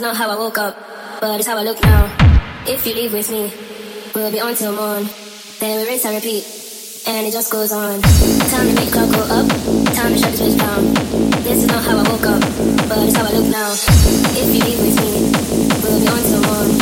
is not how I woke up, but it's how I look now. If you leave with me, we'll be on till morn. Then we rinse and repeat, and it just goes on. Time to make clock go up, time to shut this switch down. This is not how I woke up, but it's how I look now. If you leave with me, we'll be on till morn.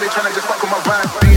they tryna just fuck with my vibe.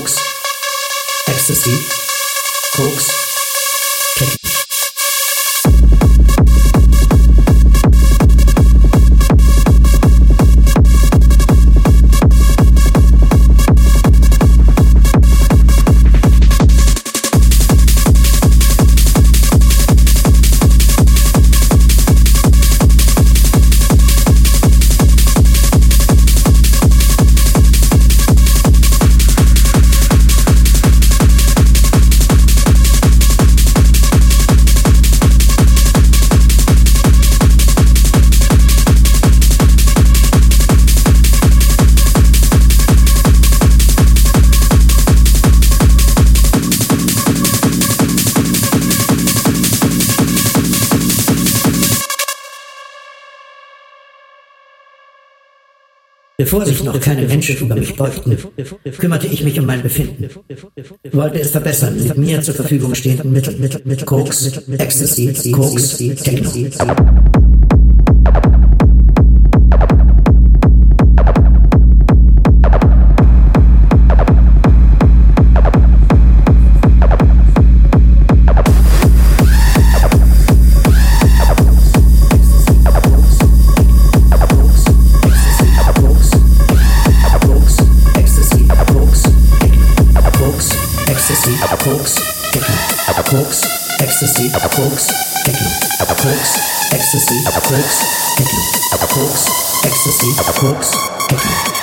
Cokes, Ecstasy, Cokes. Bevor sich noch keine Menschen über mich beugten, kümmerte ich mich um mein Befinden. Wollte es verbessern mit mir zur Verfügung stehenden Mitteln, Mittel, Mittel, Koks, Ecstasy, Koks, Techno. Ecstasy, Koks, Techno, Koks, Ecstasy, Koks, Techno.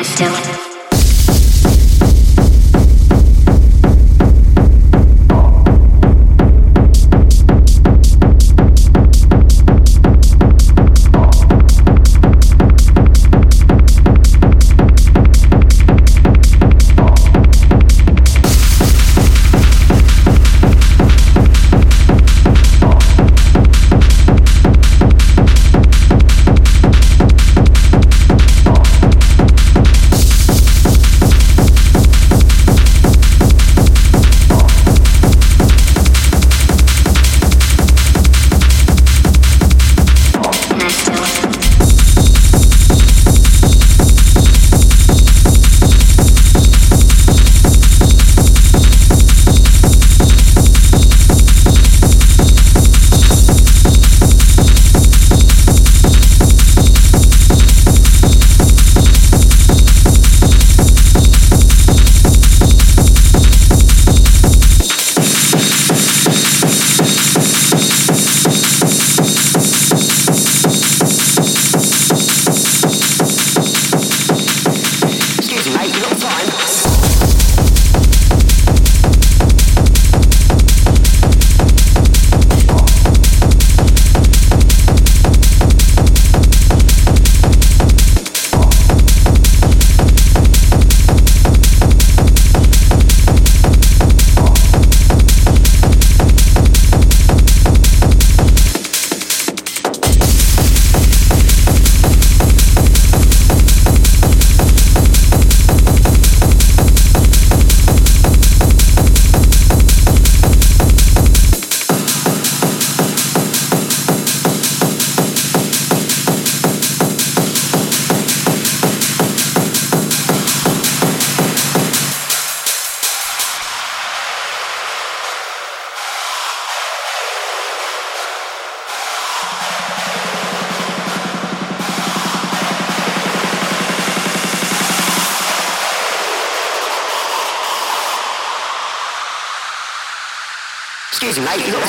I still. I,